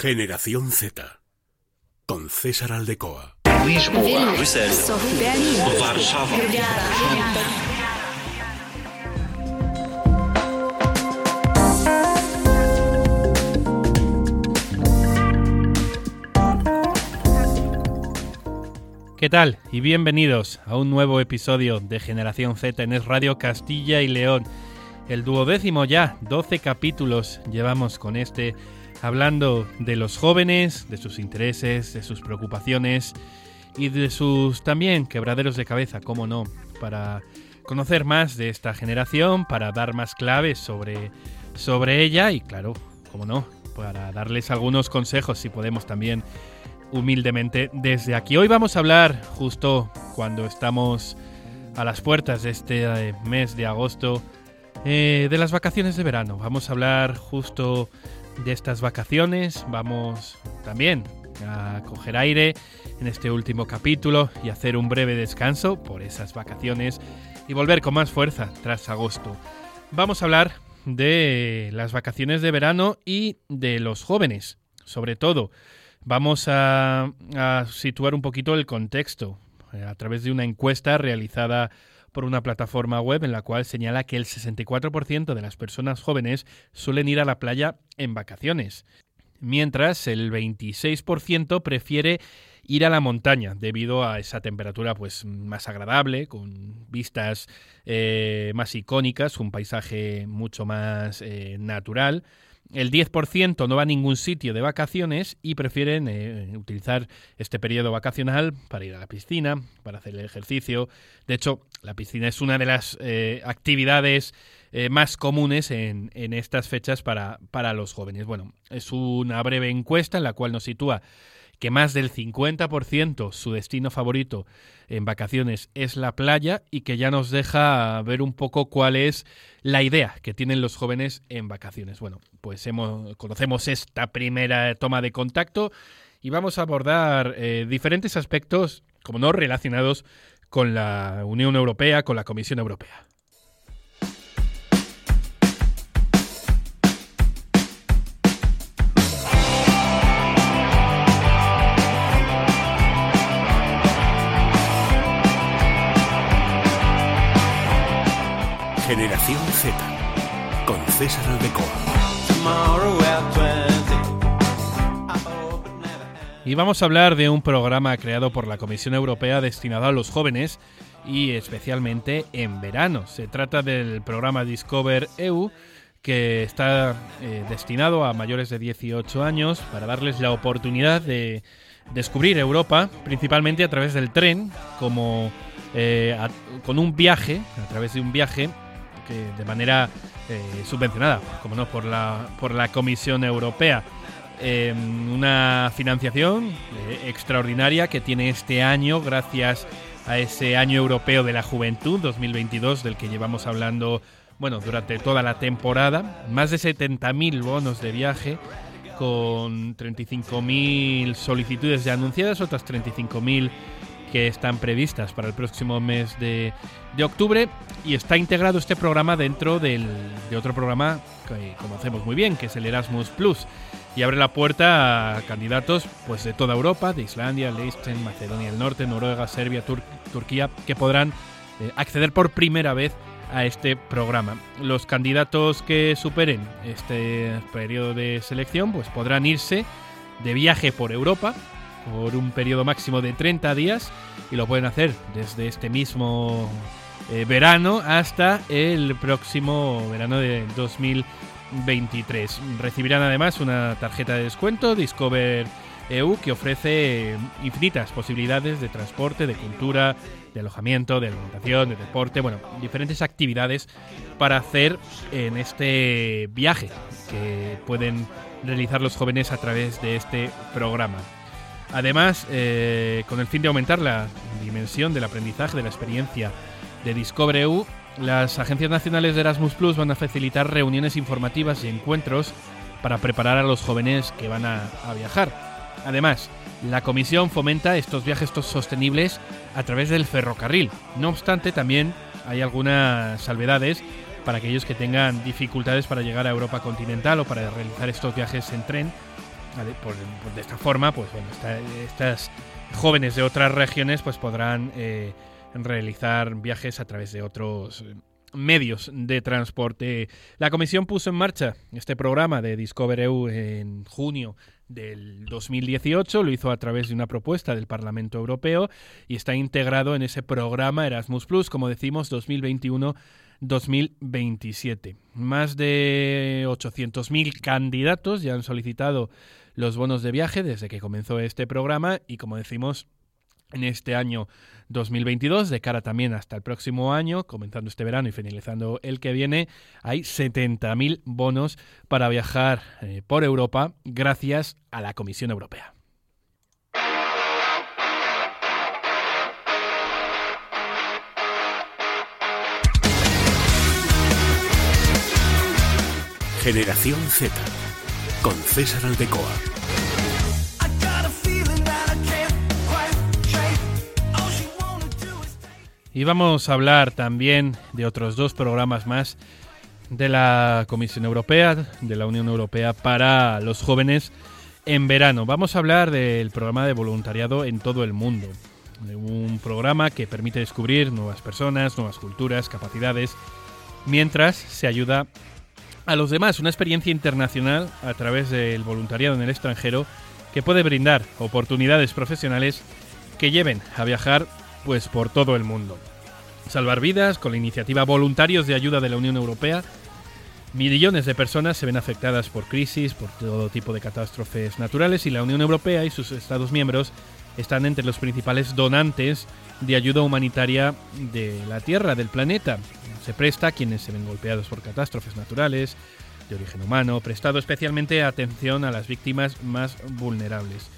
Generación Z. Con César Aldecoa. ¿Qué tal? Y bienvenidos a un nuevo episodio de Generación Z en Es Radio Castilla y León. El duodécimo ya, 12 capítulos llevamos con este, hablando de los jóvenes, de sus intereses, de sus preocupaciones y de sus también quebraderos de cabeza, cómo no, para conocer más de esta generación, para dar más claves sobre, sobre ella y claro, cómo no, para darles algunos consejos si podemos también humildemente desde aquí. Hoy vamos a hablar justo cuando estamos a las puertas de este eh, mes de agosto eh, de las vacaciones de verano. Vamos a hablar justo de estas vacaciones. Vamos también a coger aire en este último capítulo y hacer un breve descanso por esas vacaciones y volver con más fuerza tras agosto. Vamos a hablar de las vacaciones de verano y de los jóvenes, sobre todo Vamos a, situar un poquito el contexto eh, a través de una encuesta realizada por una plataforma web en la cual señala que el 64% de las personas jóvenes suelen ir a la playa en vacaciones, mientras el 26% prefiere ir a la montaña debido a esa temperatura pues más agradable, con vistas eh, más icónicas, un paisaje mucho más eh, natural el 10% no va a ningún sitio de vacaciones y prefieren eh, utilizar este periodo vacacional para ir a la piscina, para hacer el ejercicio. De hecho, la piscina es una de las eh, actividades eh, más comunes en, en estas fechas para, para los jóvenes. Bueno, es una breve encuesta en la cual nos sitúa que más del 50% su destino favorito en vacaciones es la playa y que ya nos deja ver un poco cuál es la idea que tienen los jóvenes en vacaciones. Bueno, pues hemos, conocemos esta primera toma de contacto y vamos a abordar eh, diferentes aspectos, como no relacionados con la Unión Europea, con la Comisión Europea. Generación Z con César Aldecoa. Y vamos a hablar de un programa creado por la Comisión Europea destinado a los jóvenes y especialmente en verano. Se trata del programa Discover EU que está eh, destinado a mayores de 18 años para darles la oportunidad de descubrir Europa, principalmente a través del tren, como eh, con un viaje, a través de un viaje de manera eh, subvencionada, como no, por la, por la Comisión Europea. Em, una financiación eh, extraordinaria que tiene este año gracias a ese año europeo de la juventud 2022 del que llevamos hablando bueno durante toda la temporada más de 70.000 bonos de viaje con 35.000 solicitudes ya anunciadas otras 35.000 que están previstas para el próximo mes de, octubre y está integrado este programa dentro del, de otro programa que conocemos muy bien, que es el Erasmus Plus y abre la puerta a candidatos pues de toda Europa, de Islandia, Liechtenstein, Macedonia del Norte, Noruega, Serbia, Turquía, que podrán eh, acceder por primera vez a este programa. Los candidatos que superen este periodo de selección pues podrán irse de viaje por Europa por un periodo máximo de 30 días y lo pueden hacer desde este mismo eh, verano hasta el próximo verano de 2023. Recibirán además una tarjeta de descuento Discover EU que ofrece infinitas posibilidades de transporte, de cultura, de alojamiento, de alimentación, de deporte, bueno, diferentes actividades para hacer en este viaje que pueden realizar los jóvenes a través de este programa. Además, eh, con el fin de aumentar la dimensión del aprendizaje de la experiencia de Discover EU, las agencias nacionales de Erasmus Plus van a facilitar reuniones informativas y encuentros para preparar a los jóvenes que van a, viajar. Además, la Comisión fomenta estos viajes sostenibles a través del ferrocarril. No obstante, también hay algunas salvedades para aquellos que tengan dificultades para llegar a Europa continental o para realizar estos viajes en tren de esta forma, pues bueno, estas jóvenes de otras regiones pues podrán eh, realizar viajes a través de otros medios de transporte. La Comisión puso en marcha este programa de Discover EU en junio del 2018, lo hizo a través de una propuesta del Parlamento Europeo y está integrado en ese programa Erasmus Plus, como decimos, 2021-2027. Más de 800.000 candidatos ya han solicitado los bonos de viaje desde que comenzó este programa y, como decimos, en este año 2022, de cara también hasta el próximo año, comenzando este verano y finalizando el que viene, hay 70.000 bonos para viajar eh, por Europa gracias a la Comisión Europea. Generación Z con César Aldecoa. Y vamos a hablar también de otros dos programas más de la Comisión Europea, de la Unión Europea para los jóvenes en verano. Vamos a hablar del programa de voluntariado en todo el mundo. Un programa que permite descubrir nuevas personas, nuevas culturas, capacidades, mientras se ayuda a los demás. Una experiencia internacional a través del voluntariado en el extranjero que puede brindar oportunidades profesionales que lleven a viajar pues por todo el mundo. Salvar vidas con la iniciativa Voluntarios de Ayuda de la Unión Europea. Millones de personas se ven afectadas por crisis, por todo tipo de catástrofes naturales y la Unión Europea y sus Estados miembros están entre los principales donantes de ayuda humanitaria de la Tierra, del planeta. Se presta a quienes se ven golpeados por catástrofes naturales de origen humano, prestado especialmente atención a las víctimas más vulnerables.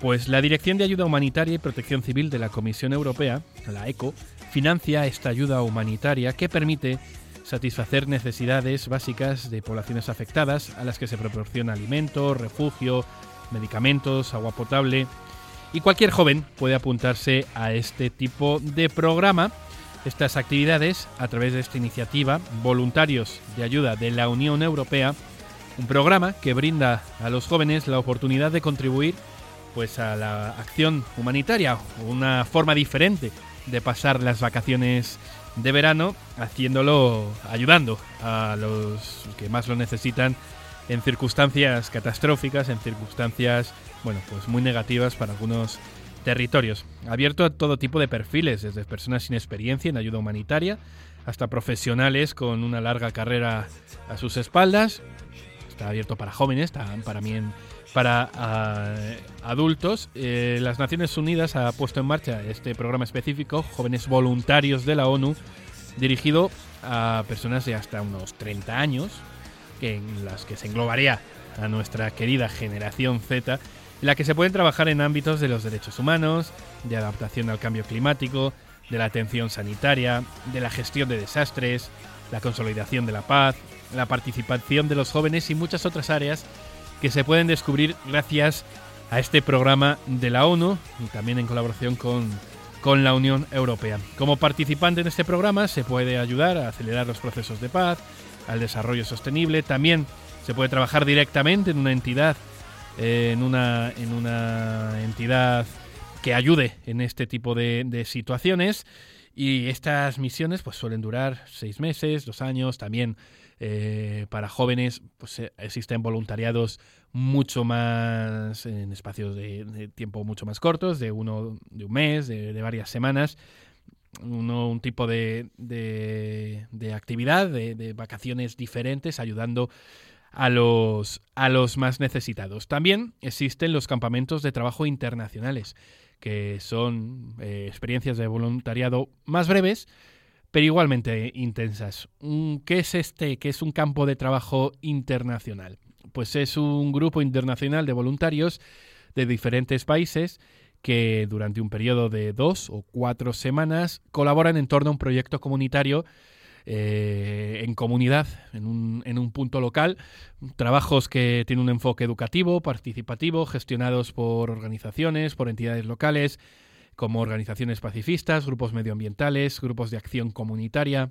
Pues la Dirección de Ayuda Humanitaria y Protección Civil de la Comisión Europea, la ECO, financia esta ayuda humanitaria que permite satisfacer necesidades básicas de poblaciones afectadas a las que se proporciona alimento, refugio, medicamentos, agua potable. Y cualquier joven puede apuntarse a este tipo de programa. Estas actividades, a través de esta iniciativa, Voluntarios de Ayuda de la Unión Europea, un programa que brinda a los jóvenes la oportunidad de contribuir pues a la acción humanitaria, una forma diferente de pasar las vacaciones de verano, haciéndolo, ayudando a los que más lo necesitan en circunstancias catastróficas, en circunstancias, bueno, pues muy negativas para algunos territorios. Abierto a todo tipo de perfiles, desde personas sin experiencia en ayuda humanitaria hasta profesionales con una larga carrera a sus espaldas. Está abierto para jóvenes, para mí en para ah, adultos. Eh, las Naciones Unidas ha puesto en marcha este programa específico, Jóvenes Voluntarios de la ONU, dirigido a personas de hasta unos 30 años, en las que se englobaría a nuestra querida generación Z, en la que se pueden trabajar en ámbitos de los derechos humanos, de adaptación al cambio climático, de la atención sanitaria, de la gestión de desastres, la consolidación de la paz, la participación de los jóvenes y muchas otras áreas que se pueden descubrir gracias a este programa de la ONU y también en colaboración con, con la Unión Europea. Como participante en este programa se puede ayudar a acelerar los procesos de paz, al desarrollo sostenible, también se puede trabajar directamente en una entidad, en, una, en una entidad que ayude en este tipo de, de situaciones y estas misiones pues suelen durar seis meses, dos años, también eh, para jóvenes pues, eh, existen voluntariados mucho más en espacios de, tiempo mucho más cortos, de uno de un mes, de, varias semanas. Uno, un tipo de, de actividad, de, vacaciones diferentes, ayudando a los, a los más necesitados. También existen los campamentos de trabajo internacionales, que son eh, experiencias de voluntariado más breves, pero igualmente intensas. ¿Qué es este? ¿Qué es un campo de trabajo internacional? Pues es un grupo internacional de voluntarios de diferentes países que durante un periodo de dos o cuatro semanas colaboran en torno a un proyecto comunitario eh, en comunidad, en un, en un, punto local, trabajos que tienen un enfoque educativo, participativo, gestionados por organizaciones, por entidades locales, como organizaciones pacifistas, grupos medioambientales, grupos de acción comunitaria.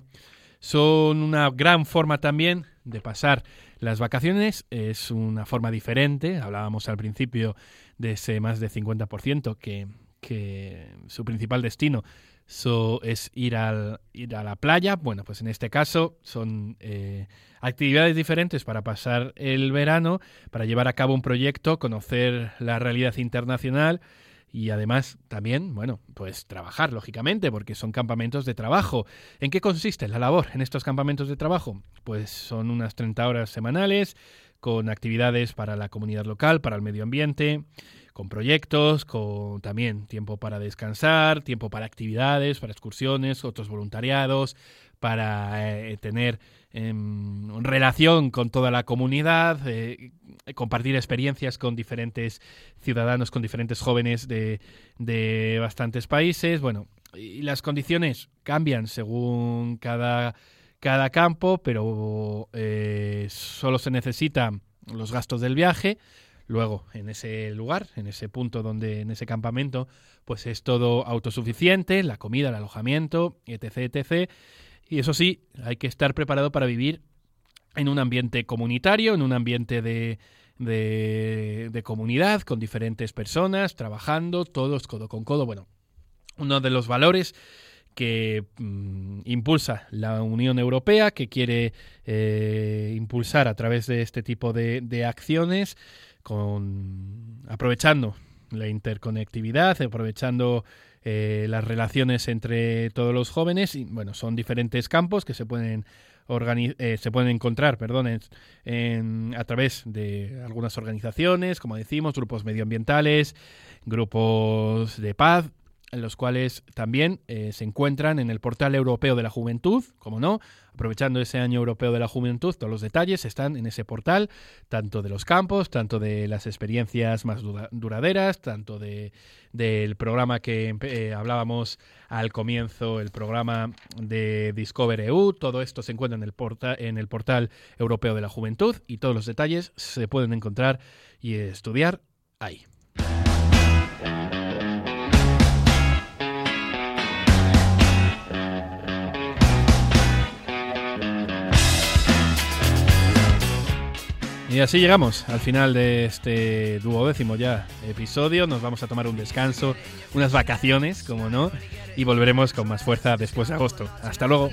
Son una gran forma también de pasar las vacaciones es una forma diferente. Hablábamos al principio de ese más de 50% que, que su principal destino es ir, al, ir a la playa. Bueno, pues en este caso son eh, actividades diferentes para pasar el verano, para llevar a cabo un proyecto, conocer la realidad internacional y además también, bueno, pues trabajar, lógicamente, porque son campamentos de trabajo. ¿En qué consiste la labor en estos campamentos de trabajo? Pues son unas 30 horas semanales con actividades para la comunidad local, para el medio ambiente, con proyectos, con también tiempo para descansar, tiempo para actividades, para excursiones, otros voluntariados, para eh, tener em, relación con toda la comunidad, eh, compartir experiencias con diferentes ciudadanos, con diferentes jóvenes de, de bastantes países. Bueno, y las condiciones cambian según cada, cada campo, pero eh, solo se necesitan los gastos del viaje Luego, en ese lugar, en ese punto donde, en ese campamento, pues es todo autosuficiente, la comida, el alojamiento, etc, etc. Y eso sí, hay que estar preparado para vivir en un ambiente comunitario, en un ambiente de, de, comunidad, con diferentes personas, trabajando, todos codo con codo. Bueno, uno de los valores que mm, impulsa la Unión Europea, que quiere eh, impulsar a través de este tipo de, de acciones, aprovechando la interconectividad, aprovechando eh, las relaciones entre todos los jóvenes. Bueno, son diferentes campos que se pueden eh, se pueden encontrar, perdón, a través de algunas organizaciones, como decimos, grupos medioambientales, grupos de paz, los cuales también eh, se encuentran en el portal europeo de la juventud, como no, aprovechando ese año europeo de la juventud, todos los detalles están en ese portal, tanto de los campos, tanto de las experiencias más duraderas, tanto de, del programa que eh, hablábamos al comienzo, el programa de Discover EU, todo esto se encuentra en el, en el portal europeo de la juventud y todos los detalles se pueden encontrar y estudiar ahí. Y así llegamos al final de este duodécimo ya episodio. Nos vamos a tomar un descanso, unas vacaciones, como no, y volveremos con más fuerza después de agosto. Hasta luego.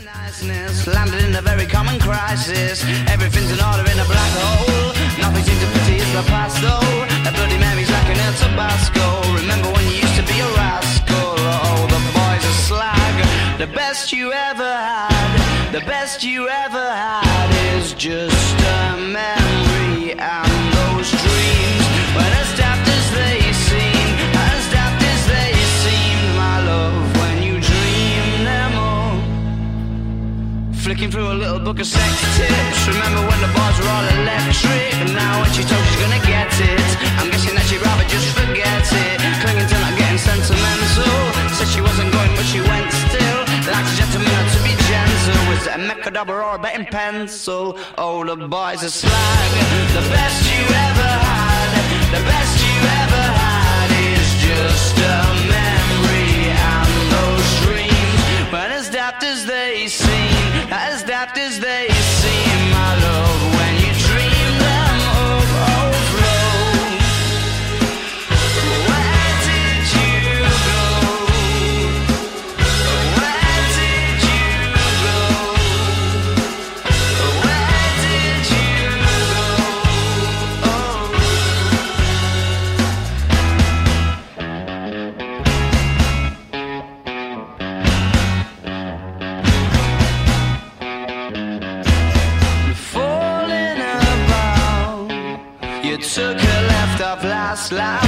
Just a memory Flicking through a little book of sex tips. Remember when the bars were all electric? And now when she told she's gonna get it, I'm guessing that she'd rather just forget it. Clinging to not getting sentimental. Said she wasn't going, but she went still. Like a gentleman to be gentle it a macadabra or a betting pencil? Oh, the boys are slag The best you ever had The best you ever had Is just a slide.